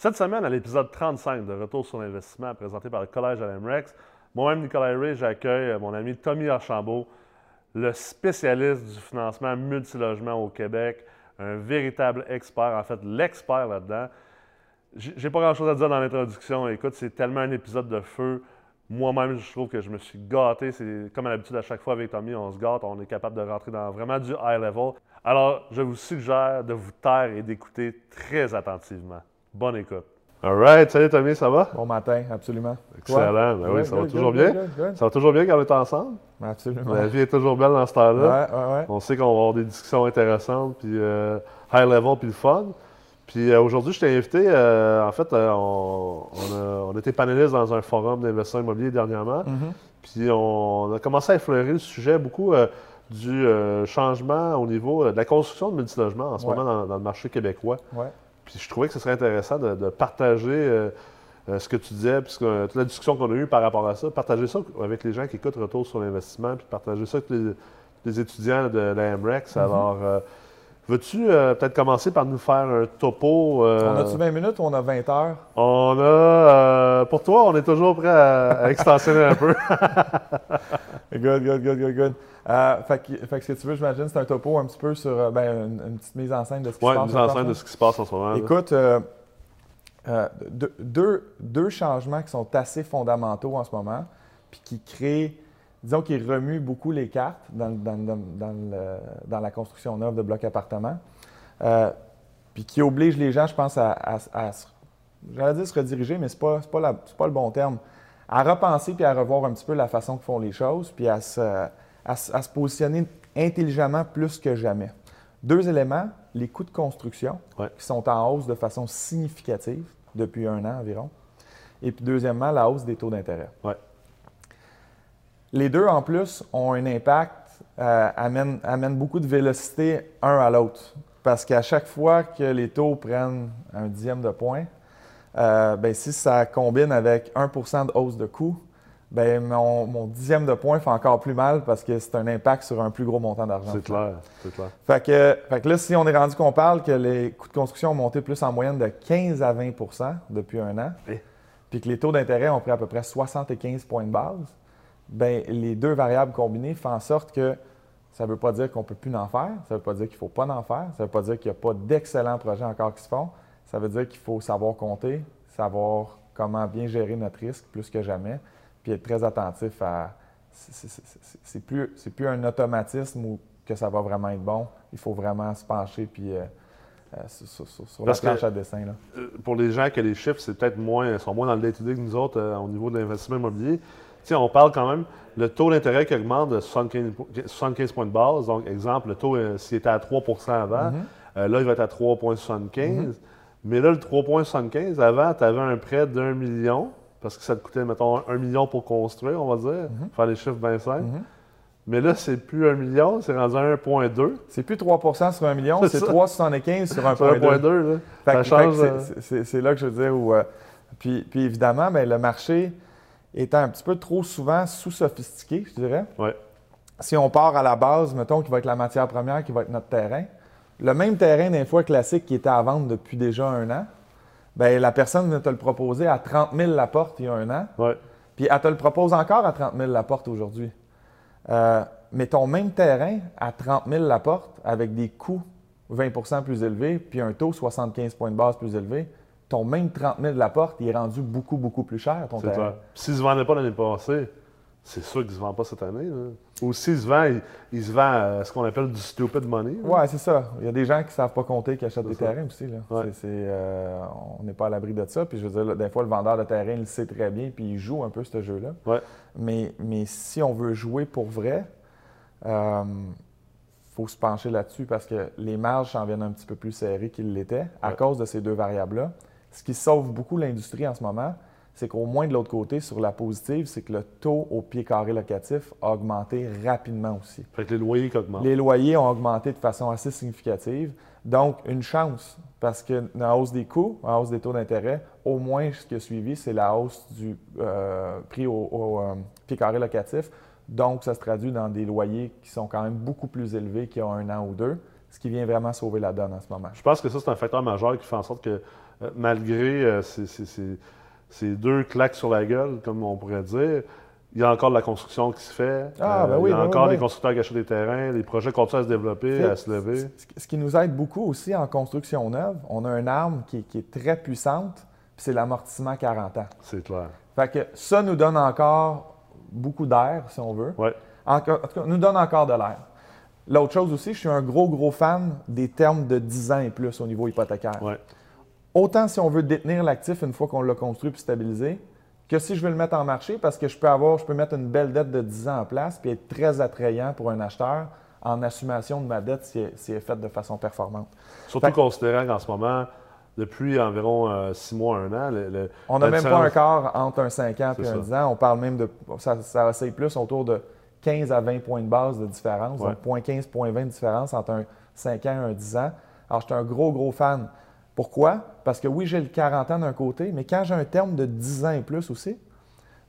Cette semaine, à l'épisode 35 de Retour sur l'investissement présenté par le Collège LMREX, moi-même, Nicolas Ray, j'accueille mon ami Tommy Archambault, le spécialiste du financement multilogement au Québec, un véritable expert, en fait, l'expert là-dedans. J'ai pas grand-chose à dire dans l'introduction. Écoute, c'est tellement un épisode de feu. Moi-même, je trouve que je me suis gâté. C'est comme à l'habitude, à chaque fois avec Tommy, on se gâte, on est capable de rentrer dans vraiment du high level. Alors, je vous suggère de vous taire et d'écouter très attentivement. Bonne écoute. All right. Salut Tommy, ça va? Bon matin, absolument. Excellent. Ben oui, ça va toujours bien. ça va toujours bien quand on est ensemble? Absolument. La vie est toujours belle dans ce temps-là. Ouais, ouais, ouais. On sait qu'on va avoir des discussions intéressantes, puis euh, high level, puis le fun. Puis euh, aujourd'hui, je t'ai invité. Euh, en fait, on, a, été panéliste dans un forum d'investissement immobilier dernièrement. Mm-hmm. Puis on a commencé à effleurer le sujet beaucoup du changement au niveau de la construction de multilogements en ce moment dans, dans, le marché québécois. Ouais. Puis je trouvais que ce serait intéressant de, partager euh, euh, ce que tu disais, puis toute la discussion qu'on a eue par rapport à ça, partager ça avec les gens qui écoutent Retour sur l'investissement, puis partager ça avec les, étudiants de la MREX. Mm-hmm. Alors, euh, veux-tu peut-être commencer par nous faire un topo? on a-tu 20 minutes ou on a 20 heures? On a. pour toi, on est toujours prêt à, à extensionner un peu. good, good, good, good, good. Euh, fait, que, fait, que, ce que tu veux, j'imagine, c'est un topo un petit peu sur euh, ben, une, petite mise en scène de ce qui se passe. Oui, mise en scène de ce qui se passe en ce moment. Écoute, euh, deux, deux, changements qui sont assez fondamentaux en ce moment, puis qui créent, disons, qui remuent beaucoup les cartes dans, dans, dans, le, dans la construction neuve de blocs appartements, puis qui obligent les gens, je pense, à, à, à j'allais dire se rediriger, mais ce n'est pas, pas, pas, le bon terme, à repenser puis à revoir un petit peu la façon que font les choses, puis à se à, se positionner intelligemment plus que jamais. Deux éléments, les coûts de construction qui sont en hausse de façon significative depuis un an environ. Et puis deuxièmement, la hausse des taux d'intérêt. Les deux, en plus, ont un impact, euh, amènent, beaucoup de vélocité un à l'autre. Parce qu'à chaque fois que les taux prennent un dixième de point, euh, ben, si ça combine avec 1% de hausse de coût, ben mon, dixième de point fait encore plus mal parce que c'est un impact sur un plus gros montant d'argent. C'est clair, c'est clair. Fait que, fait que, là, si on est rendu qu'on parle que les coûts de construction ont monté plus en moyenne de 15 à 20% depuis un an, eh. puis que les taux d'intérêt ont pris à peu près 75 points de base, ben les deux variables combinées font en sorte que ça ne veut pas dire qu'on ne peut plus en faire, ça ne veut pas dire qu'il ne faut pas en faire, ça ne veut pas dire qu'il n'y a pas d'excellents projets encore qui se font, ça veut dire qu'il faut savoir compter, savoir comment bien gérer notre risque plus que jamais puis être très attentif à. C'est plus, plus un automatisme où que ça va vraiment être bon. Il faut vraiment se pencher puis euh, euh, sur, la planche à dessin. Là. Euh, pour les gens que les chiffres, c'est peut-être moins, sont moins dans le day-to-day que nous autres au niveau de l'investissement immobilier. on parle quand même le taux d'intérêt qui augmente de 75, points de base. Donc, exemple, le taux, s'il était à 3% avant, mm-hmm. là, il va être à 3,75. Mm-hmm. Mais là, le 3,75, avant, tu avais un prêt d'un million parce que ça te coûtait, mettons, un million pour construire, on va dire, mhm. faire les chiffres bien simples. Mhm. Mais là, c'est plus un million, c'est rendu à 1,2. C'est plus 3% sur un million, c'est 3,75 sur 1,2. Ça change. Euh, c'est là que je veux dire. Où, euh, puis, puis, évidemment, bien, le marché étant un petit peu trop souvent sous-sophistiqué, je dirais. Ouais. Si on part à la base, mettons, qui va être la matière première, qui va être notre terrain, le même terrain d'un fois classique qui était à vendre depuis déjà un an, Bien, la personne vient te le proposer à 30 000 la porte il y a un an. Puis elle te le propose encore à 30 000 la porte aujourd'hui. Euh, mais ton même terrain à 30 000 la porte, avec des coûts 20% plus élevés, puis un taux 75 points de base plus élevé, ton même 30 000 la porte, il est rendu beaucoup, beaucoup plus cher, ton terrain. S'il ne se vendait pas l'année passée, c'est sûr qu'il ne se vend pas cette année. Ou s'il se vend, il, se vend euh, ce qu'on appelle du stupid money. Oui, c'est ça. Il y a des gens qui ne savent pas compter qui achètent des terrains aussi. Là. Euh, on n'est pas à l'abri de ça. Puis je veux dire, des fois, le vendeur de terrain il le sait très bien, puis il joue un peu ce jeu-là. Ouais. Mais, mais si on veut jouer pour vrai, il euh, faut se pencher là-dessus parce que les marges s'en viennent un petit peu plus serrées qu'ils l'étaient à cause de ces deux variables-là. Ce qui sauve beaucoup l'industrie en ce moment, c'est qu'au moins de l'autre côté, sur la positive, c'est que le taux au pied carré locatif a augmenté rapidement aussi. Fait que les loyers qui augmentent. Les loyers ont augmenté de façon assez significative. Donc, une chance, parce que la hausse des coûts, la hausse des taux d'intérêt, au moins ce qui a suivi, c'est la hausse du euh, prix au, euh, pied carré locatif. Donc, ça se traduit dans des loyers qui sont quand même beaucoup plus élevés qu'il y a un an ou deux, ce qui vient vraiment sauver la donne en ce moment. Je pense que ça, c'est un facteur majeur qui fait en sorte que euh, malgré ces, ces- ces- ces deux claques sur la gueule, comme on pourrait dire, il y a encore de la construction qui se fait. Ah, ben Euh, oui, il y a ben encore ben des constructeurs qui achètent des terrains, les projets continuent à se développer, à se lever. Ce- qui nous aide beaucoup aussi en construction neuve, on a une arme qui, est- qui est très puissante, puis c'est l'amortissement 40 ans. C'est clair. Fait que ça nous donne encore beaucoup d'air, si on veut. Ouais. Encore- en tout cas, nous donne encore de l'air. L'autre chose aussi, je suis un gros, gros fan des termes de 10 ans et plus au niveau hypothécaire. Ouais. Autant si on veut détenir l'actif une fois qu'on l'a construit puis stabilisé, que si je veux le mettre en marché, parce que je peux avoir, je peux mettre une belle dette de 10 ans en place puis être très attrayant pour un acheteur en assumation de ma dette si elle, si elle est faite de façon performante. Surtout Fait considérant qu'en ce moment, depuis environ 6 mois, 1 an, le- le- On n'a même pas un quart entre un 5 ans et un ça. 10 ans. On parle même de. Ça, ça oscille plus autour de 15 à 20 points de base de différence. Ouais. Donc, 0.15, 0.20 de différence entre un 5 ans et un 10 ans. Alors, je suis un gros, gros fan. Pourquoi? Parce que oui, j'ai le 40 ans d'un côté, mais quand j'ai un terme de 10 ans et plus aussi,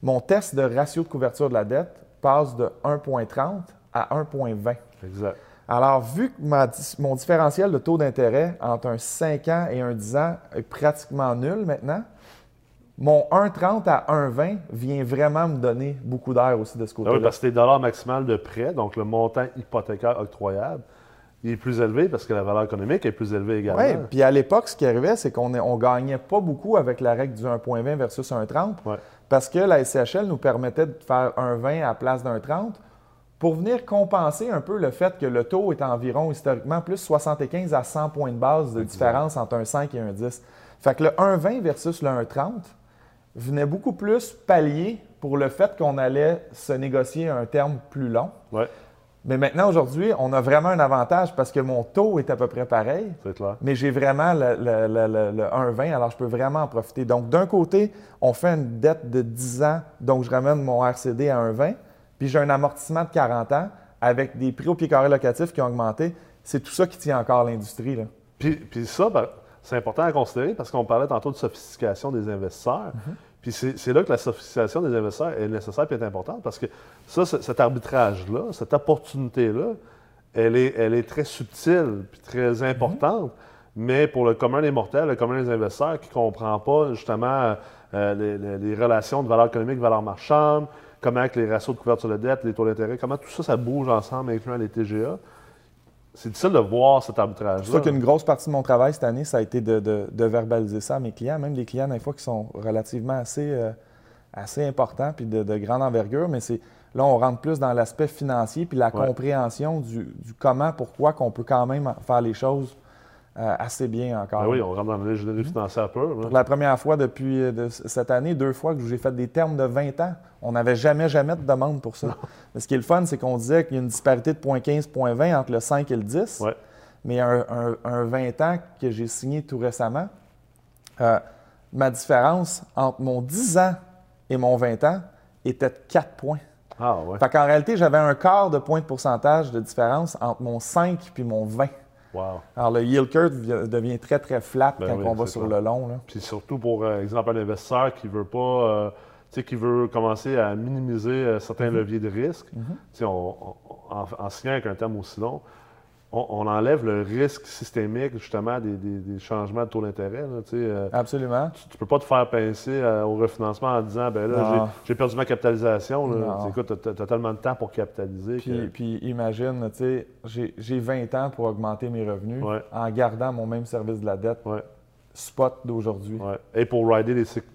mon test de ratio de couverture de la dette passe de 1,30 à 1,20. Exact. Alors, vu que ma mon différentiel de taux d'intérêt entre un 5 ans et un 10 ans est pratiquement nul maintenant, mon 1,30 à 1,20 vient vraiment me donner beaucoup d'air aussi de ce Ah côté-là. oui, parce que les dollars maximal de prêt, donc le montant hypothécaire octroyable, il est plus élevé parce que la valeur économique est plus élevée également. Oui, puis à l'époque, ce qui arrivait, c'est qu'on ne gagnait pas beaucoup avec la règle du 1,20 versus 1,30 Ouais. parce que la SCHL nous permettait de faire 1,20 à la place d'un 30 pour venir compenser un peu le fait que le taux est environ historiquement plus 75 à 100 points de base de différence entre un 5 et un 10. Fait que le 1,20 versus le 1,30 venait beaucoup plus pallier pour le fait qu'on allait se négocier un terme plus long. Mais maintenant, aujourd'hui, on a vraiment un avantage parce que mon taux est à peu près pareil c'est clair. mais j'ai vraiment le, le- le- le- le 1,20, alors je peux vraiment en profiter. Donc, d'un côté, on fait une dette de 10 ans, donc je ramène mon RCD à 1,20, puis j'ai un amortissement de 40 ans avec des prix au pied carré locatif qui ont augmenté. C'est tout ça qui tient encore l'industrie. là. Puis, puis ça, ben, c'est important à considérer parce qu'on parlait tantôt de sophistication des investisseurs. Puis c'est là que la sophistication des investisseurs est nécessaire et est importante parce que ça, ce- cet arbitrage-là, cette opportunité-là, elle est, elle est très subtile puis très importante. Mais pour le commun des mortels, le commun des investisseurs qui ne comprend pas justement euh, les, les- les relations de valeur économique, valeur marchande, comment que les ratios de couverture de dette, les taux d'intérêt, comment tout ça, ça bouge ensemble, incluant les TGA. C'est difficile de voir cet C'est arbitrage-là. pour ça qu'une grosse partie de mon travail cette année, ça a été de, de- de verbaliser ça à mes clients, même des clients, des fois, qui sont relativement assez, euh, assez importants puis de, de grande envergure. Mais c'est là, on rentre plus dans l'aspect financier puis la Ouais. compréhension du, du comment, pourquoi qu'on peut quand même faire les choses euh, assez bien encore. Ben oui, on rentre dans l'ingénierie financière pure. là. Pour la première fois depuis euh, de cette année, deux fois que j'ai fait des termes de 20 ans. On n'avait jamais, jamais de demande pour ça. Mais ce qui est le fun, c'est qu'on disait qu'il y a une disparité de 0.15, 0.20 entre le 5 et le 10. Ouais. Mais un, un- un 20 ans que j'ai signé tout récemment, euh, ma différence entre mon 10 ans et mon 20 ans était de 4 points. Ah ouais. Fait qu'en réalité, j'avais un quart de point de pourcentage de différence entre mon 5 puis mon 20. Wow. Alors, le yield curve vi- devient très, très flat Ben quand oui, on va sur ça. le long. là. Puis surtout pour euh, exemple un investisseur qui veut pas, euh, qui veut commencer à minimiser euh, certains leviers de risque. On- on- en, en signant avec un terme aussi long, on, on enlève le risque systémique justement des, des- des changements de taux d'intérêt. là, tu sais, euh, Absolument. tu, tu peux pas te faire pincer euh, au refinancement en disant ben là j'ai- j'ai perdu ma capitalisation. Là. Écoute, tu as, tellement de temps pour capitaliser. Puis, que- puis imagine, tu sais, j'ai- j'ai 20 ans pour augmenter mes revenus Ouais. en gardant mon même service de la dette Ouais, spot d'aujourd'hui. ouais. Et pour rider les cycles,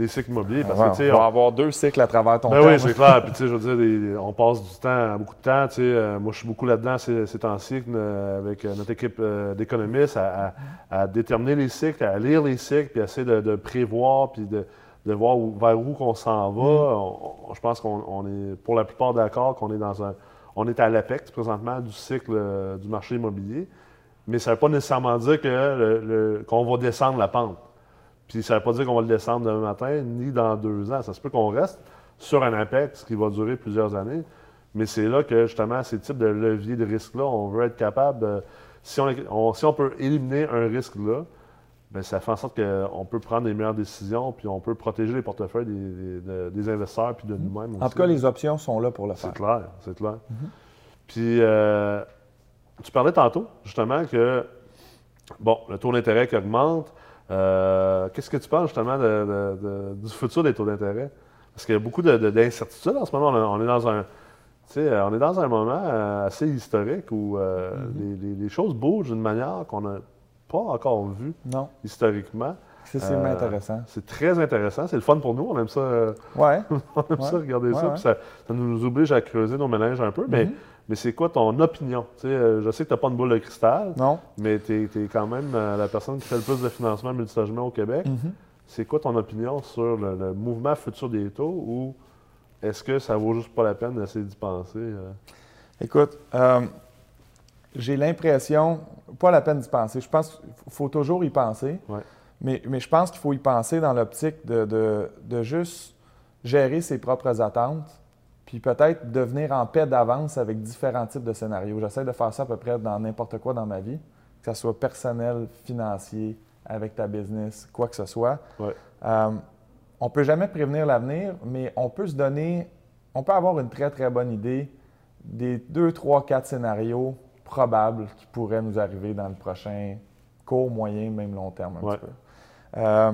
les cycles immobiliers. Parce que, tu on va avoir deux cycles à travers ton Ben terme. oui, c'est clair. Puis, tu sais, je veux dire, des- on passe du temps, beaucoup de temps. Tu sais, euh, moi, je suis beaucoup là-dedans ces, ces temps-ci euh, avec euh, notre équipe euh, d'économistes à, à- à déterminer les cycles, à lire les cycles, puis à essayer de, de prévoir, puis de, de voir où- vers où qu'on s'en va. On- on- je pense qu'on on est, pour la plupart, d'accord qu'on est dans un, on est à l'apex présentement du cycle euh, du marché immobilier. Mais ça ne veut pas nécessairement dire que qu'on va descendre la pente. Puis ça ne veut pas dire qu'on va le descendre demain matin, ni dans deux ans. Ça se peut qu'on reste sur un impact qui va durer plusieurs années. Mais c'est là que, justement, ces types de leviers de risque-là, on veut être capable, de- si, on, si on peut éliminer un risque-là, ben, ça fait en sorte qu'on peut prendre les meilleures décisions, puis on peut protéger les portefeuilles des, des- de- des investisseurs, puis de nous-mêmes aussi. En tout cas, les options sont là pour le faire. C'est clair, c'est clair. Puis, euh, tu parlais tantôt, justement, que, bon, le taux d'intérêt qui augmente, Euh, Qu'est-ce que tu penses justement de- de- de- du futur des taux d'intérêt? Parce qu'il y a beaucoup de- de- d'incertitudes en ce moment. On, on est dans un, on est dans un moment euh, assez historique où euh, les, les- les choses bougent d'une manière qu'on n'a pas encore vue Non, historiquement. excessivement Euh, intéressant. C'est très intéressant. C'est le fun pour nous. On aime ça, Ouais. on aime ça regarder Ouais, ça. ça. ça nous oblige à creuser nos mélanges un peu. Mais, Mhm. mais c'est quoi ton opinion? Tu sais, euh, je sais que tu n'as pas une boule de cristal, Non. mais tu es, quand même euh, la personne qui fait le plus de financement multilogement au Québec. Mhm. C'est quoi ton opinion sur le, le mouvement futur des taux ou est-ce que ça vaut juste pas la peine d'essayer d'y penser? euh? Écoute, euh, j'ai l'impression, pas la peine d'y penser. Je pense qu'il faut toujours y penser. Ouais. Mais, mais je pense qu'il faut y penser dans l'optique de, de- de juste gérer ses propres attentes, puis peut-être devenir en paix d'avance avec différents types de scénarios. J'essaie de faire ça à peu près dans n'importe quoi dans ma vie, que ce soit personnel, financier, avec ta business, quoi que ce soit. Ouais. Euh, on ne peut jamais prévenir l'avenir, mais on peut se donner, on peut avoir une très, très bonne idée des deux, trois, quatre scénarios probables qui pourraient nous arriver dans le prochain court, moyen, même long terme un Ouais. petit peu. Euh,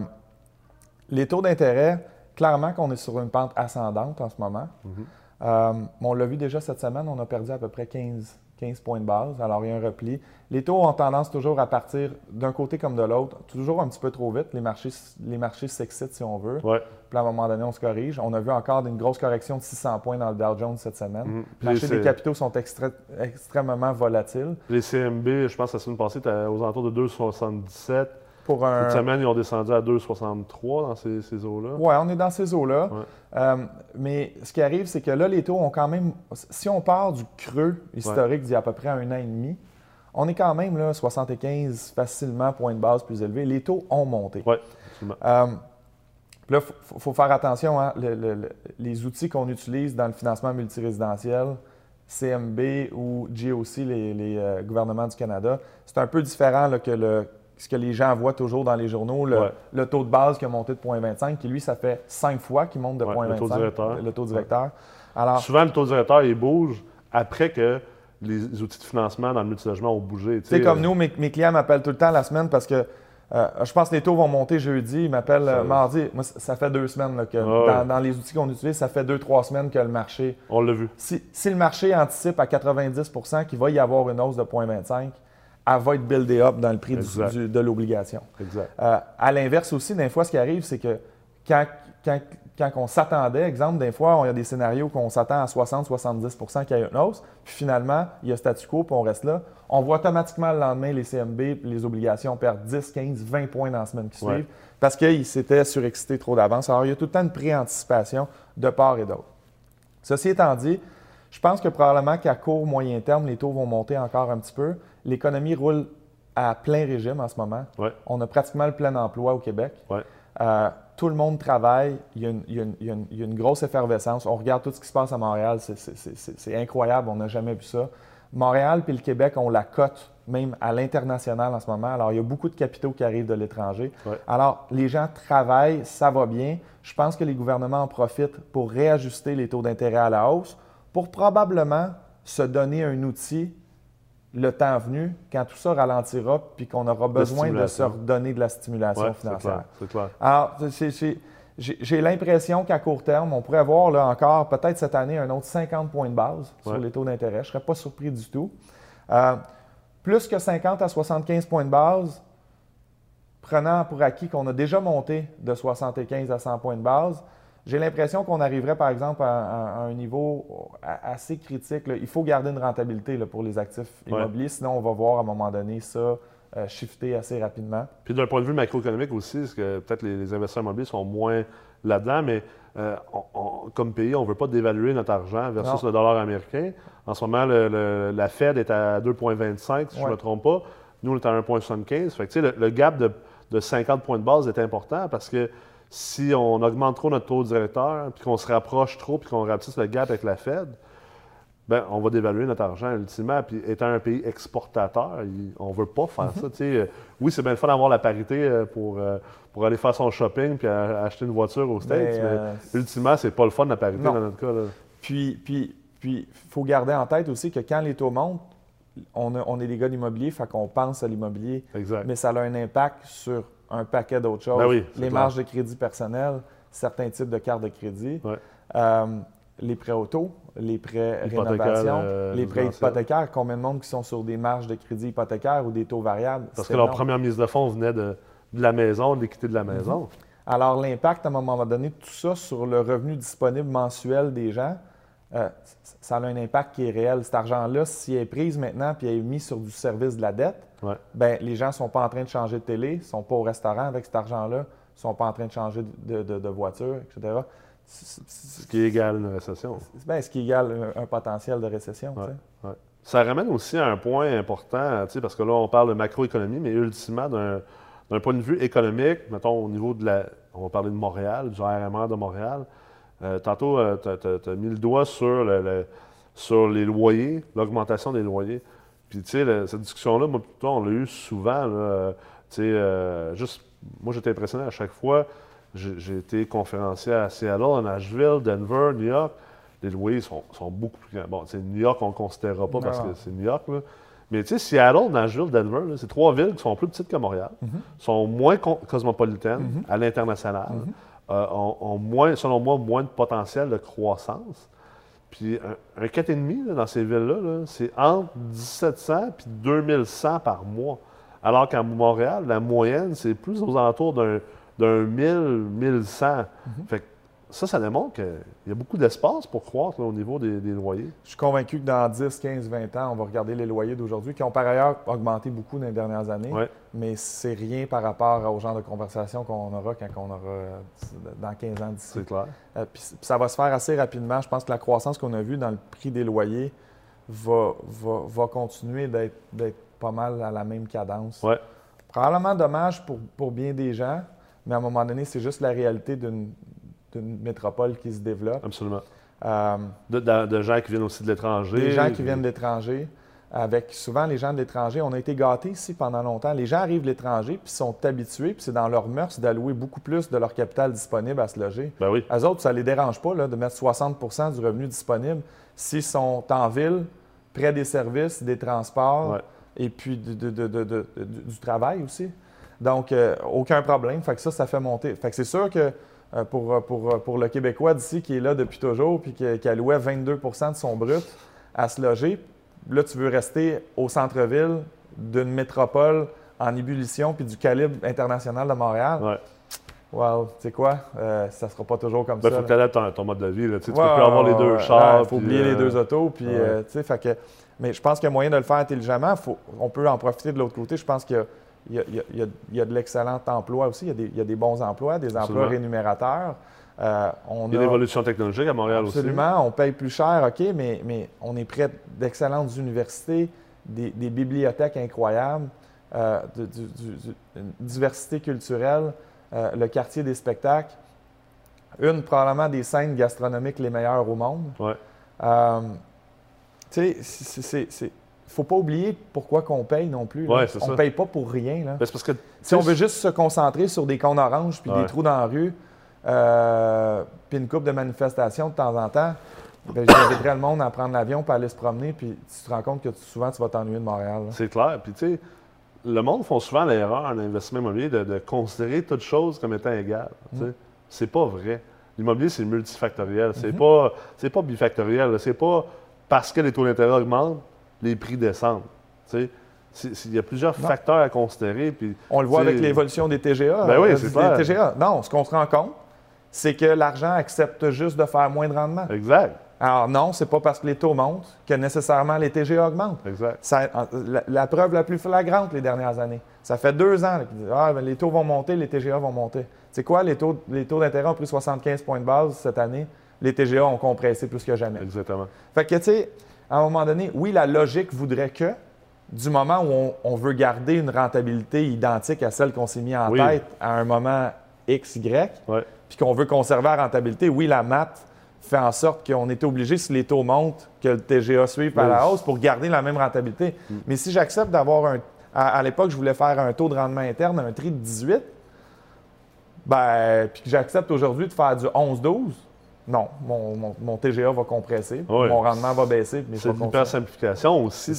les taux d'intérêt, clairement qu'on est sur une pente ascendante en ce moment. Mhm. Euh, on l'a vu déjà cette semaine, on a perdu à peu près 15, 15 points de base. Alors, il y a un repli. Les taux ont tendance toujours à partir d'un côté comme de l'autre, toujours un petit peu trop vite. Les marchés, les marchés s'excitent, si on veut. Ouais. Puis à un moment donné, on se corrige. On a vu encore une grosse correction de 600 points dans le Dow Jones cette semaine. Mhm. Les marchés des capitaux sont extra- extrêmement volatiles. Les CMB, je pense la semaine passée, aux alentours de 2,77. Pour un... Cette semaine, ils ont descendu à 2,63 dans ces, ces eaux-là. Oui, on est dans ces eaux-là. Ouais. Euh, mais ce qui arrive, c'est que là, les taux ont quand même. Si on part du creux historique d'il y a à peu près un an et demi, on est quand même là, 75 facilement points de base plus élevés. Les taux ont monté. Oui, absolument. Euh, là, il faut, faire attention. hein, le- le- le- les outils qu'on utilise dans le financement multirésidentiel, CMB ou GOC, les, les, euh, gouvernements du Canada, c'est un peu différent là, que le, ce que les gens voient toujours dans les journaux, le, Ouais. le taux de base qui a monté de 0,25, qui lui, ça fait cinq fois qu'il monte de Ouais, 0,25. le taux directeur. Le taux directeur. Alors, Souvent, le taux directeur, il bouge après que les outils de financement dans le multilogement ont bougé. c'est comme euh, nous, mes, mes clients m'appellent tout le temps la semaine parce que euh, je pense que les taux vont monter jeudi. Ils m'appellent euh, mardi. Moi, ça fait deux semaines là, que Ah dans, dans les outils qu'on utilise, ça fait deux, trois semaines que le marché On l'a vu. Si, si le marché anticipe à 90% qu'il va y avoir une hausse de 0,25, elle va être buildée up dans le prix du- Exact. du- de l'obligation. Euh, à l'inverse aussi, des fois, ce qui arrive, c'est que quand, quand, quand on s'attendait, exemple, des fois, il y a des scénarios qu'on s'attend à 60-70 qu'il y ait une hausse, puis finalement, il y a statu quo, puis on reste là. On voit automatiquement le lendemain les CMB, les obligations perdent 10, 15, 20 points dans la semaine qui Ouais. suivent parce qu'ils s'étaient surexcités trop d'avance. Alors, il y a tout le temps une pré-anticipation de part et d'autre. Ceci étant dit, je pense que probablement qu'à court, moyen terme, les taux vont monter encore un petit peu. L'économie roule à plein régime en ce moment. Ouais. On a pratiquement le plein emploi au Québec. Ouais. Euh, tout le monde travaille. Il y, a une, il y a une- il y a une- il y a une grosse effervescence. On regarde tout ce qui se passe à Montréal. C'est- incroyable. On n'a jamais vu ça. Montréal puis le Québec ont la cote même à l'international en ce moment. Alors, il y a beaucoup de capitaux qui arrivent de l'étranger. Ouais. Alors, les gens travaillent, ça va bien. Je pense que les gouvernements en profitent pour réajuster les taux d'intérêt à la hausse pour probablement se donner un outil le temps venu, quand tout ça ralentira, puis qu'on aura besoin de se redonner de la stimulation Ouais, financière. C'est clair. Alors, j'ai l'impression qu'à court terme, on pourrait avoir là, encore, peut-être cette année, un autre 50 points de base sur les taux d'intérêt. Je ne serais pas surpris du tout. Euh, plus que 50 à 75 points de base, prenant pour acquis qu'on a déjà monté de 75 à 100 points de base, j'ai l'impression qu'on arriverait, par exemple, à, à- à un niveau assez critique. là. Il faut garder une rentabilité là, pour les actifs Ouais. immobiliers, sinon on va voir à un moment donné ça euh, shifter assez rapidement. Puis d'un point de vue macroéconomique aussi, parce que peut-être les, les investisseurs immobiliers sont moins là-dedans, mais euh, on- on- comme pays, on ne veut pas dévaluer notre argent versus Non. le dollar américain. En ce moment, le- le- la Fed est à 2,25, si je ne me trompe pas. Nous, on est à 1,75. Fait que, tu sais, le, le gap de, de 50 points de base est important parce que si on augmente trop notre taux directeur, puis qu'on se rapproche trop, puis qu'on rapetisse le gap avec la Fed, ben, on va dévaluer notre argent ultimement. Puis étant un pays exportateur, il- on ne veut pas faire ça. tu sais. Euh, Oui, c'est bien le fun d'avoir la parité euh, pour, euh, pour aller faire son shopping puis acheter une voiture aux States, mais, Mais, euh, ultimement, c'est pas le fun la parité Non. dans notre cas. là. Puis, puis, puis, faut garder en tête aussi que quand les taux montent, on, a- on est des gars d'immobilier, fait qu'on pense à l'immobilier, Exact. mais ça a un impact sur un paquet d'autres choses. Ben oui, c'est les clair. marges de crédit personnel, certains types de cartes de crédit, Ouais. euh, les prêts auto, les prêts rénovation, euh, les prêts hypothécaires. Combien de monde qui sont sur des marges de crédit hypothécaires ou des taux variables? Parce que leur énorme. première mise de fonds venait de, de la maison, de l'équité de la maison. Alors, l'impact, à un moment donné, de tout ça sur le revenu disponible mensuel des gens, euh, ça a un impact qui est réel. Cet argent-là, s'il est pris maintenant puis il est mis sur du service de la dette, Ouais. ben, les gens ne sont pas en train de changer de télé, ne sont pas au restaurant avec cet argent-là, ne sont pas en train de changer de, de- de voiture, etc. Ce qui est égal à une récession. ben, ce qui égale un, un potentiel de récession. Ouais. Ouais. Ça ramène aussi à un point important, parce que là, on parle de macroéconomie, mais ultimement, d'un d'un point de vue économique, mettons au niveau de la. On va parler de Montréal, du RMR de Montréal. Euh, tantôt, tu as, mis le doigt sur, le- le- sur les loyers, l'augmentation des loyers. Puis, tu sais, cette discussion-là, moi, toi, on l'a eu souvent. là, euh, tu sais, euh, juste, moi, j'étais impressionné à chaque fois. J'ai été conférencier à Seattle, à Nashville, Denver, New York. Les loyers sont, sont beaucoup plus grands. Bon, New York, on ne considérera pas parce que c'est New York. là. Mais tu sais, Seattle, Nashville, Denver, c'est trois villes qui sont plus petites que Montréal, sont moins co- cosmopolitaines à l'international, euh, ont, ont moins, selon moi, moins de potentiel de croissance. Puis un, un 4,5 là, dans ces villes-là, là, c'est entre 1700 et 2100 par mois. Alors qu'à Montréal, la moyenne, c'est plus aux alentours d'un d'un 1000, 1100. Fait que ça, ça démontre qu'il y a beaucoup d'espace pour croître là, au niveau des, des loyers. Je suis convaincu que dans 10, 15, 20 ans, on va regarder les loyers d'aujourd'hui, qui ont par ailleurs augmenté beaucoup dans les dernières années. Ouais. Mais c'est rien par rapport au genre de conversation qu'on aura quand on aura dans 15 ans d'ici. C'est clair. Euh, puis ça va se faire assez rapidement. Je pense que la croissance qu'on a vue dans le prix des loyers va, va, va continuer d'être d'être pas mal à la même cadence. Ouais. Probablement dommage pour, pour bien des gens, mais à un moment donné, c'est juste la réalité d'une d'une métropole qui se développe. Absolument. Euh, De, de- de gens qui viennent aussi de l'étranger. des gens qui viennent de l'étranger, avec souvent les gens de l'étranger, on a été gâtés ici pendant longtemps. Les gens arrivent de l'étranger puis sont habitués, puis c'est dans leur mœurs d'allouer beaucoup plus de leur capital disponible à se loger. Ben oui. Eux autres, ça ne les dérange pas là, de mettre 60% du revenu disponible s'ils sont en ville, près des services, des transports Ouais. et puis de- du travail aussi. Donc, euh, aucun problème. Fait que ça, ça fait monter. Fait que c'est sûr que pour, pour, pour le Québécois d'ici qui est là depuis toujours puis qui, qui allouait 22% de son brut à se loger, là, tu veux rester au centre-ville d'une métropole en ébullition puis du calibre international de Montréal? Ouais. Well, tu sais quoi? Euh, ça sera pas toujours comme Ben, ça. faut que tu adaptes ton, mode de vie. Là. Tu Ouais, peux plus avoir les deux chars. Il faut oublier les euh, deux autos. Puis, ouais. euh, tu sais, fait que, mais je pense qu'il y a moyen de le faire intelligemment. Faut- on peut en profiter de l'autre côté. Je pense qu'il y a, il y a- il y a- il y a- il y a de l'excellent emploi aussi. Il y, a des, il y a des bons emplois, des emplois rémunérateurs. Euh, on Il y a a- l'évolution technologique à Montréal aussi. Absolument, on paye plus cher, OK, mais, mais on est près d'excellentes universités, des, des bibliothèques incroyables, euh, de- du- du- du- une diversité culturelle, euh, le quartier des spectacles, une probablement des scènes gastronomiques les meilleures au monde. Ouais. Tu sais, ne faut pas oublier pourquoi qu'on paye non plus. Ouais, on ne paye pas pour rien. Là. Ben, parce que. Si on veut juste se concentrer sur des cônes oranges puis Ouais. des trous dans la rue, euh, puis une coupe de manifestations de temps en temps, ben, j'inviterais le monde à prendre l'avion pour aller se promener, puis tu te rends compte que tu- souvent tu vas t'ennuyer de Montréal. C'est clair. Puis, tu sais, le monde font souvent l'erreur en investissement immobilier de, de considérer toute chose comme étant égale. tu sais. C'est pas vrai. L'immobilier, c'est multifactoriel. C'est pas, c'est pas bifactoriel. C'est pas parce que les taux d'intérêt augmentent, les prix descendent. Il y a plusieurs Non. facteurs à considérer. Puis, On le voit avec l'évolution des TGA. Ben oui, euh, c'est clair. TGA. Non, ce qu'on se rend compte, c'est que l'argent accepte juste de faire moins de rendement. Exact. Alors non, c'est pas parce que les taux montent que nécessairement les TGA augmentent. Exact. Ça- la, la preuve la plus flagrante les dernières années. Ça fait deux ans qu'ils disent Ah, ben, les taux vont monter, les TGA vont monter. C'est quoi? Les taux, les taux d'intérêt ont pris 75 points de base cette année? Les TGA ont compressé plus que jamais. Exactement. Fait que, tu sais, à un moment donné, oui, la logique voudrait que, du moment où on, on veut garder une rentabilité identique à celle qu'on s'est mis en Oui. tête à un moment X, Y, Ouais. puis qu'on veut conserver la rentabilité, oui, la maths fait en sorte qu'on est obligé, si les taux montent, que le TGA suive à Oui. la hausse pour garder la même rentabilité. Mais si j'accepte d'avoir un. À, à l'époque, je voulais faire un taux de rendement interne, un tri de 18, ben, puis que j'accepte aujourd'hui de faire du 11-12, non, mon, TGA va compresser, mon rendement va baisser. C'est une simplification aussi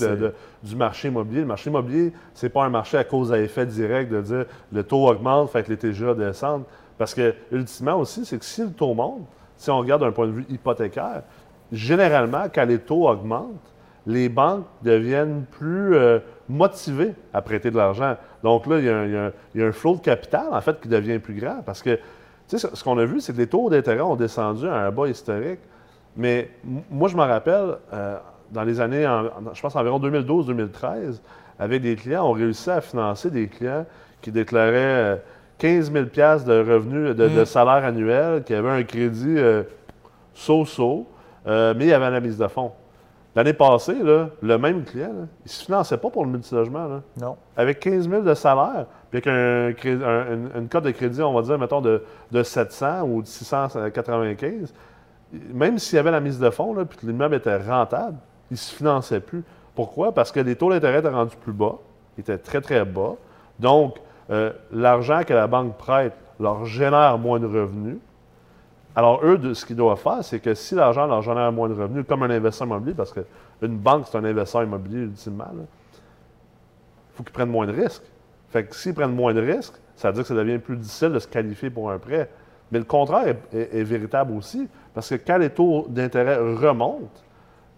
du marché immobilier. Le marché immobilier, ce n'est pas un marché à cause à effet direct de dire le taux augmente, fait que les TGA descendent. Parce que, ultimement aussi, c'est que si le taux monte, si on regarde d'un point de vue hypothécaire, généralement, quand les taux augmentent, les banques deviennent plus euh, motivées à prêter de l'argent. Donc là, il y, a il y, a un flot de capital, en fait, qui devient plus grand parce que tu sais, ce qu'on a vu, c'est que les taux d'intérêt ont descendu à un bas historique. Mais moi, je me rappelle, euh, dans les années, je pense environ 2012-2013, avec des clients, on réussit à financer des clients qui déclaraient 15 000 de revenus, de, mm. salaire annuel, qui avaient un crédit euh, so-so, euh, mais il y avait la mise de fonds. L'année passée, le même client, il ne se finançait pas pour le multilogement. Là. Non. Avec 15 000 de salaire, puis avec un, une, cote de crédit, on va dire, mettons, de, 700 ou de 695, même s'il y avait la mise de fonds, puis que l'immeuble était rentable, il ne se finançait plus. Pourquoi? Parce que les taux d'intérêt étaient rendus plus bas, ils étaient très, très bas. Donc, euh, l'argent que la banque prête leur génère moins de revenus. Alors, eux, ce qu'ils doivent faire, c'est que si l'argent leur génère moins de revenus, comme un investisseur immobilier, parce qu'une banque, c'est un investisseur immobilier ultimement, il faut qu'ils prennent moins de risques. Fait que s'ils prennent moins de risques, ça veut dire que ça devient plus difficile de se qualifier pour un prêt. Mais le contraire est, véritable aussi, parce que quand les taux d'intérêt remontent,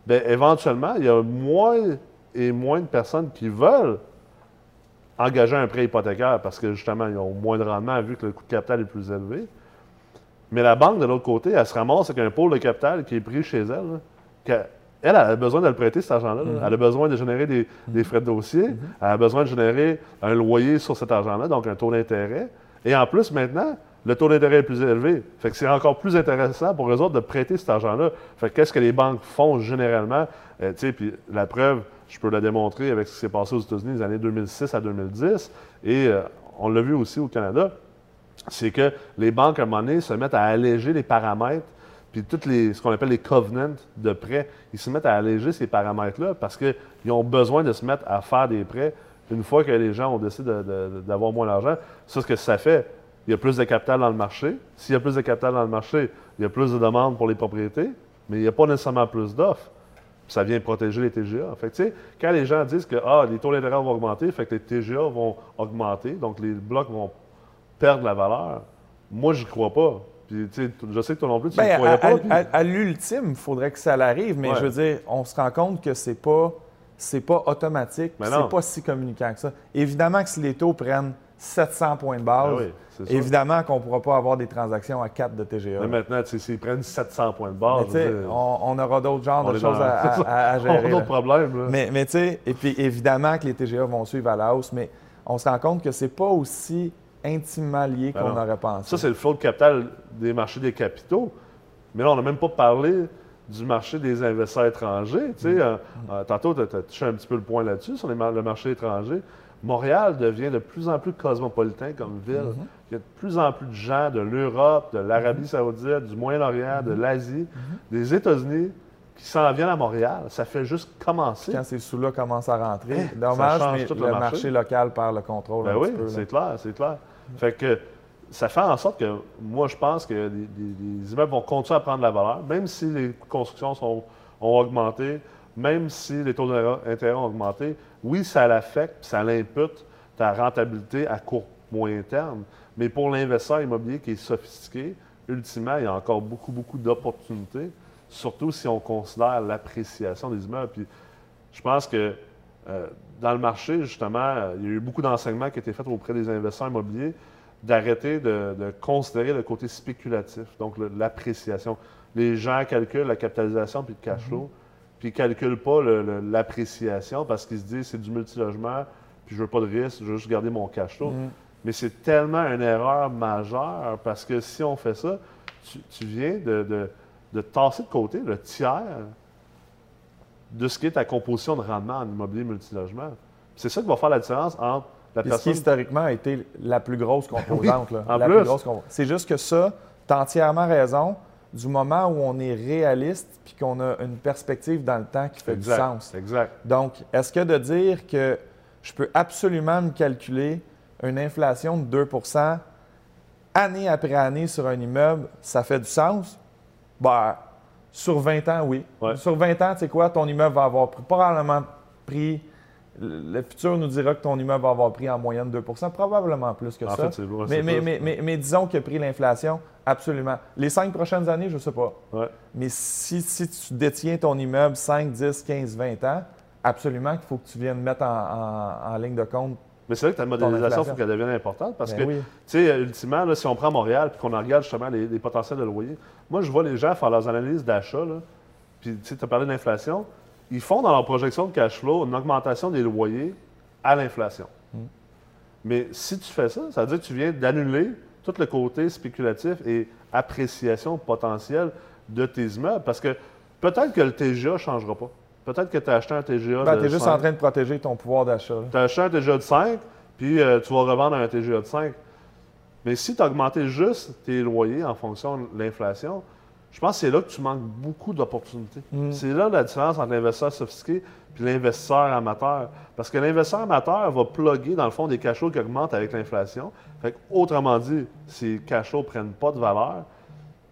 bien, éventuellement, il y a moins et moins de personnes qui veulent engager un prêt hypothécaire parce que justement, ils ont moins de rendement vu que le coût de capital est plus élevé. Mais la banque, de l'autre côté, elle se ramasse avec un pôle de capital qui est pris chez elle. elle, elle a besoin de le prêter, cet argent-là. Mm-hmm. Elle a besoin de générer des, mm-hmm. frais de dossier. Mm-hmm. Elle a besoin de générer un loyer sur cet argent-là, donc un taux d'intérêt. Et en plus, maintenant, le taux d'intérêt est plus élevé. Fait que c'est encore plus intéressant pour eux autres de prêter cet argent-là. Fait qu'est-ce que les banques font généralement? Euh, puis la preuve, je peux la démontrer avec ce qui s'est passé aux États-Unis les années 2006 à 2010. Et euh, on l'a vu aussi au Canada c'est que les banques, à un moment donné, se mettent à alléger les paramètres, puis toutes les, ce qu'on appelle les covenants de prêt, ils se mettent à alléger ces paramètres-là parce qu'ils ont besoin de se mettre à faire des prêts une fois que les gens ont décidé d'avoir moins d'argent. Ça, ce que ça fait, il y a plus de capital dans le marché. S'il y a plus de capital dans le marché, il y a plus de demandes pour les propriétés, mais il n'y a pas nécessairement plus d'offres. Ça vient protéger les TGA. Fait quand les gens disent que ah, les taux d'intérêt vont augmenter, les TGA vont augmenter, donc les blocs vont perdre la valeur. Moi, je crois pas. Puis, je sais que toi non plus, tu ne ben, croyais pas. À, l'ultime, il faudrait que ça l'arrive, mais je veux dire, on se rend compte que c'est pas c'est pas automatique, c'est pas si communicant que ça. Évidemment que si les taux prennent 700 points de base, ben évidemment qu'on ne pourra pas avoir des transactions à 4 de TGA. Mais maintenant, s'ils prennent 700 points de base, on, aura d'autres genres de choses à, gérer. on a d'autres problèmes. Mais, mais tu sais, et puis évidemment que les TGA vont suivre à la hausse, mais on se rend compte que c'est pas aussi intimement liés qu'on aurait pensé. Ça, c'est le flot de capital des marchés des capitaux. Mais là, on n'a même pas parlé du marché des investisseurs étrangers. Tu sais, mm. euh, euh, tantôt, tu as, touché un petit peu le point là-dessus, sur le marché étranger. Montréal devient de plus en plus cosmopolitain comme ville. Mm-hmm. Il y a de plus en plus de gens de l'Europe, de l'Arabie mm-hmm. saoudite, du Moyen-Orient, de mm-hmm. l'Asie, des États-Unis qui s'en viennent à Montréal. Ça fait juste commencer. Quand ces sous-là commencent à rentrer, eh, dommage, mais le, marché. local perd le contrôle ben oui, c'est clair, c'est clair. Fait que ça fait en sorte que moi, je pense que les, immeubles vont continuer à prendre la valeur, même si les coûts de construction sont, ont augmenté, même si les taux d'intérêt ont augmenté. Oui, ça l'affecte, ça l'impute ta rentabilité à court, moyen terme. Mais pour l'investisseur immobilier qui est sophistiqué, ultimement, il y a encore beaucoup, beaucoup d'opportunités, surtout si on considère l'appréciation des immeubles. Puis, je pense que euh, dans le marché, justement, il y a eu beaucoup d'enseignements qui ont été faits auprès des investisseurs immobiliers d'arrêter de, considérer le côté spéculatif, donc l'appréciation. Les gens calculent la capitalisation puis le cash flow, mm-hmm. puis ils ne calculent pas l'appréciation parce qu'ils se disent c'est du multilogement, puis je veux pas de risque, je veux juste garder mon cash flow. Mm-hmm. Mais c'est tellement une erreur majeure parce que si on fait ça, tu, viens de, de tasser de côté le tiers de ce qui est ta composition de rendement en immobilier multilogement. C'est ça qui va faire la différence entre la personne... Ce qui historiquement a été la plus grosse composante. là, en plus. C'est juste que ça, tu as entièrement raison du moment où on est réaliste puis qu'on a une perspective dans le temps qui fait du sens. Exact. Donc, est-ce que de dire que je peux absolument me calculer une inflation de 2% année après année sur un immeuble, ça fait du sens? Ben, sur 20 ans, oui. Ouais. Sur 20 ans, tu sais quoi, ton immeuble va avoir pris- probablement pris. Le futur nous dira que ton immeuble va avoir pris en moyenne 2% probablement plus que En ça. fait, c'est ouais, mais, mais, mais, mais, disons qu'il a pris l'inflation, absolument. Les cinq prochaines années, je ne sais pas. Ouais. Mais si, si tu détiens ton immeuble 5, 10, 15, 20 ans, absolument qu'il faut que tu viennes mettre en, en- en ligne de compte. Mais c'est vrai que ta modélisation, il faut qu'elle devienne importante parce Ben que, oui. tu sais, ultimement, là, si on prend Montréal et qu'on en regarde justement les, les potentiels de loyer, moi, je vois les gens faire leurs analyses d'achat, puis tu as parlé d'inflation, ils font dans leur projection de cash flow une augmentation des loyers à l'inflation. Mais si tu fais ça, ça veut dire que tu viens d'annuler tout le côté spéculatif et appréciation potentielle de tes immeubles parce que peut-être que le TGA ne changera pas. Peut-être que tu as acheté un TGA Ben, de tu es juste 5. en train de protéger ton pouvoir d'achat. Tu as acheté un TGA de 5, puis euh, tu vas revendre un TGA de 5. Mais si tu augmenté juste tes loyers en fonction de l'inflation, je pense que c'est là que tu manques beaucoup d'opportunités. Mm. C'est là la différence entre l'investisseur sophistiqué et l'investisseur amateur. Parce que l'investisseur amateur va plugger, dans le fond, des cash flows qui augmentent avec l'inflation. Fait autrement dit, ces cash flows ne prennent pas de valeur.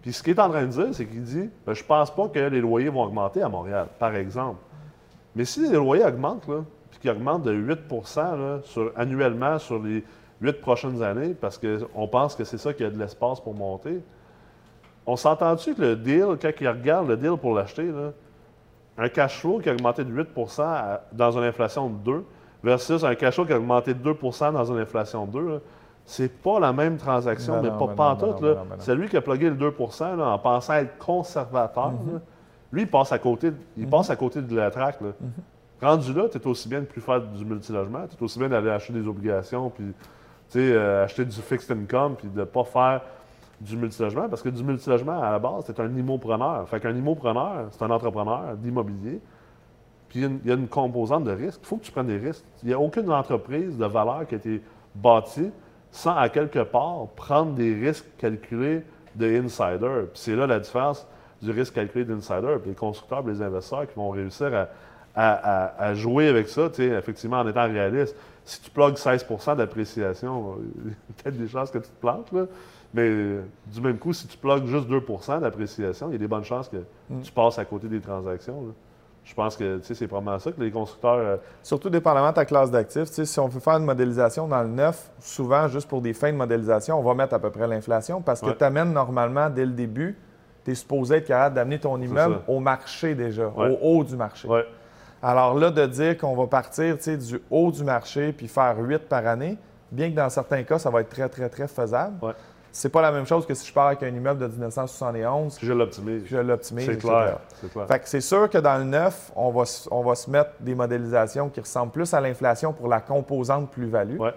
Puis ce qu'il est en train de dire, c'est qu'il dit ben, Je pense pas que les loyers vont augmenter à Montréal, par exemple. Mais si les loyers augmentent, là, puis qu'ils augmentent de 8 là, sur, annuellement sur les huit prochaines années, parce qu'on pense que c'est ça qu'il y a de l'espace pour monter, on s'entend-tu que le deal, quand il regarde le deal pour l'acheter, un cash flow qui a augmenté de 8 à- dans une inflation de 2 versus un cash flow qui a augmenté de 2% dans une inflation de 2, là, c'est pas la même transaction, Ben mais non, pas ben là. qui a plugué le 2 là, en pensant être conservateur. Mhm. là. Lui, il passe à côté, il passe à côté de la traque. là. Mhm. Rendu là, tu es aussi bien de plus faire du multilogement, tu es aussi bien d'aller acheter des obligations, puis euh, acheter du fixed income, puis de ne pas faire du multilogement, parce que du multilogement, à la base, c'est un immopreneur. Fait qu'un immopreneur, c'est un entrepreneur d'immobilier, puis il y, a une, composante de risque. Il faut que tu prennes des risques. Il n'y a aucune entreprise de valeur qui a été bâtie sans, à quelque part, prendre des risques calculés de insider. Puis c'est là la différence du risque calculé d'insider. Puis les constructeurs et les investisseurs qui vont réussir à, à- jouer avec ça, effectivement, en étant réaliste. Si tu plugues 16% d'appréciation, il y a peut-être des chances que tu te plantes, là. Mais euh, du même coup, si tu plugues juste 2% d'appréciation, il y a des bonnes chances que Mm. tu passes à côté des transactions. là. Je pense que c'est probablement ça que les constructeurs. euh, Surtout dépendamment de ta classe d'actifs. Si on veut faire une modélisation dans le neuf, souvent, juste pour des fins de modélisation, on va mettre à peu près l'inflation parce que Ouais. tu amènes normalement, dès le début, tu es supposé être capable d'amener ton immeuble au marché déjà, Ouais. au haut du marché. ouais. Alors là, de dire qu'on va partir du haut du marché puis faire 8 par année, bien que dans certains cas, ça va être très, très, très faisable. Ouais. C'est pas la même chose que si je pars avec un immeuble de 1971 Si je l'optimise. je l'optimise. C'est clair. C'est sûr que dans le neuf, on va, on va se mettre des modélisations qui ressemblent plus à l'inflation pour la composante plus-value. Ouais.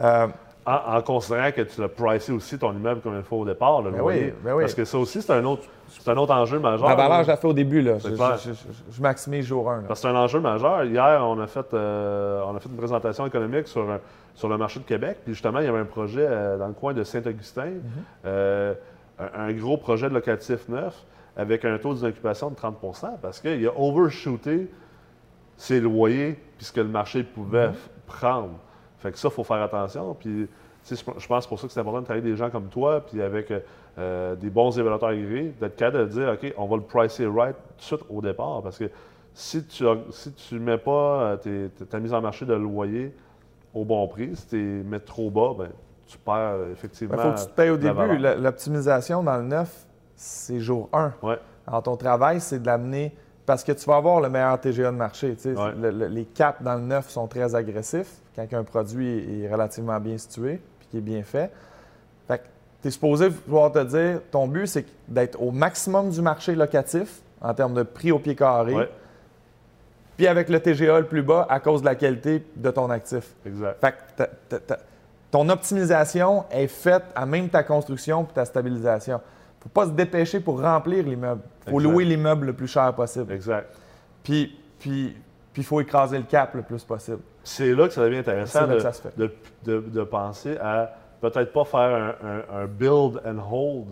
Euh, En, en considérant que tu l'as pricé aussi ton immeuble comme il faut au départ, le Ben loyer. oui, ben oui. Parce que ça aussi, c'est un autre, c'est un autre enjeu majeur. la valeur, je la fais au début. Là. Je, je- je- je maximise jour 1. Parce que c'est un enjeu majeur. Hier, on a fait, euh, on a fait une présentation économique sur, un- sur le marché de Québec. Puis justement, il y avait un projet euh, dans le coin de Saint-Augustin, Mhm. euh, un, un gros projet de locatif neuf avec un taux d'occupation de 30% parce qu'il a overshooté ses loyers puisque le marché pouvait Mhm. f- prendre. Fait que ça, il faut faire attention. Puis, je pense pour ça que c'est important de travailler avec des gens comme toi, puis avec euh, euh, des bons évaluateurs agréés, d'être capable de dire, OK, on va le pricer right tout de suite au départ. Parce que si tu ne si tu mets pas euh, tes- ta mise en marché de loyer au bon prix, si tu mets trop bas, ben, tu perds effectivement. Il faut que tu te payes au début. L'optimisation dans le neuf, c'est jour 1. Ouais. Alors, ton travail, c'est de l'amener parce que tu vas avoir le meilleur TGA de marché. tu sais. Ouais. Le- le- les caps dans le neuf sont très agressifs quand un produit est relativement bien situé puis qui est bien fait. Fait que tu es supposé pouvoir te dire, ton but, c'est d'être au maximum du marché locatif en termes de prix au pied carré, Ouais, puis avec le TGA le plus bas à cause de la qualité de ton actif. exact. Fait que ton optimisation est faite à même ta construction et ta stabilisation. Faut pas se dépêcher pour remplir l'immeuble. Il faut Exact. louer l'immeuble le plus cher possible. Exact. Puis puis puis il faut écraser le cap le plus possible. C'est là que ça devient intéressant de, ça de, de- de penser à peut-être pas faire un, un- un build and hold,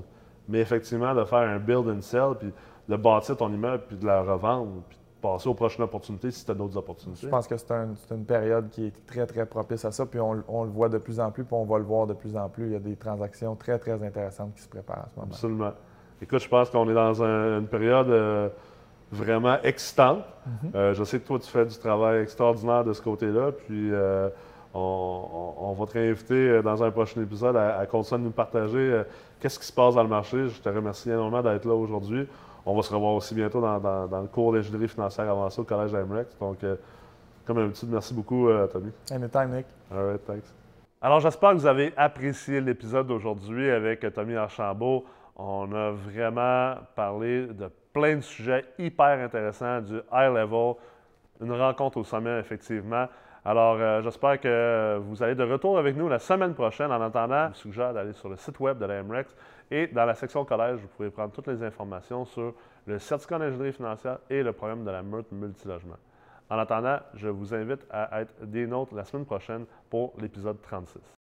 mais effectivement de faire un build and sell, puis de bâtir ton immeuble, puis de la revendre, puis passer aux prochaines opportunités si tu as d'autres opportunités. Je pense que c'est un- c'est une période qui est très, très propice à ça. Puis on, on le voit de plus en plus, puis on va le voir de plus en plus. Il y a des transactions très, très intéressantes qui se préparent à ce moment. Absolument. Écoute, je pense qu'on est dans un- une période euh, vraiment excitante. Euh, je sais que toi, tu fais du travail extraordinaire de ce côté-là. Puis, euh, on, on- on va te réinviter dans un prochain épisode à, à continuer de nous partager qu'est-ce qui se passe dans le marché. Je te remercie énormément d'être là aujourd'hui. On va se revoir aussi bientôt dans, dans- dans le cours d'ingénierie financière avancée au Collège d'Amrex. Donc, euh, comme d'habitude, merci beaucoup, euh, Tommy. Anytime, Nick. All right, thanks. Alors, j'espère que vous avez apprécié l'épisode d'aujourd'hui avec Tommy Archambault. On a vraiment parlé de plein de sujets hyper intéressants, du high level, une rencontre au sommet, effectivement. Alors, euh, j'espère que vous allez de retour avec nous la semaine prochaine. En attendant, je vous suggère d'aller sur le site web de la MREX et dans la section collège, vous pouvez prendre toutes les informations sur le certificat d'ingénierie financière et le programme de la MERT multilogement. En attendant, je vous invite à être des nôtres la semaine prochaine pour l'épisode 36.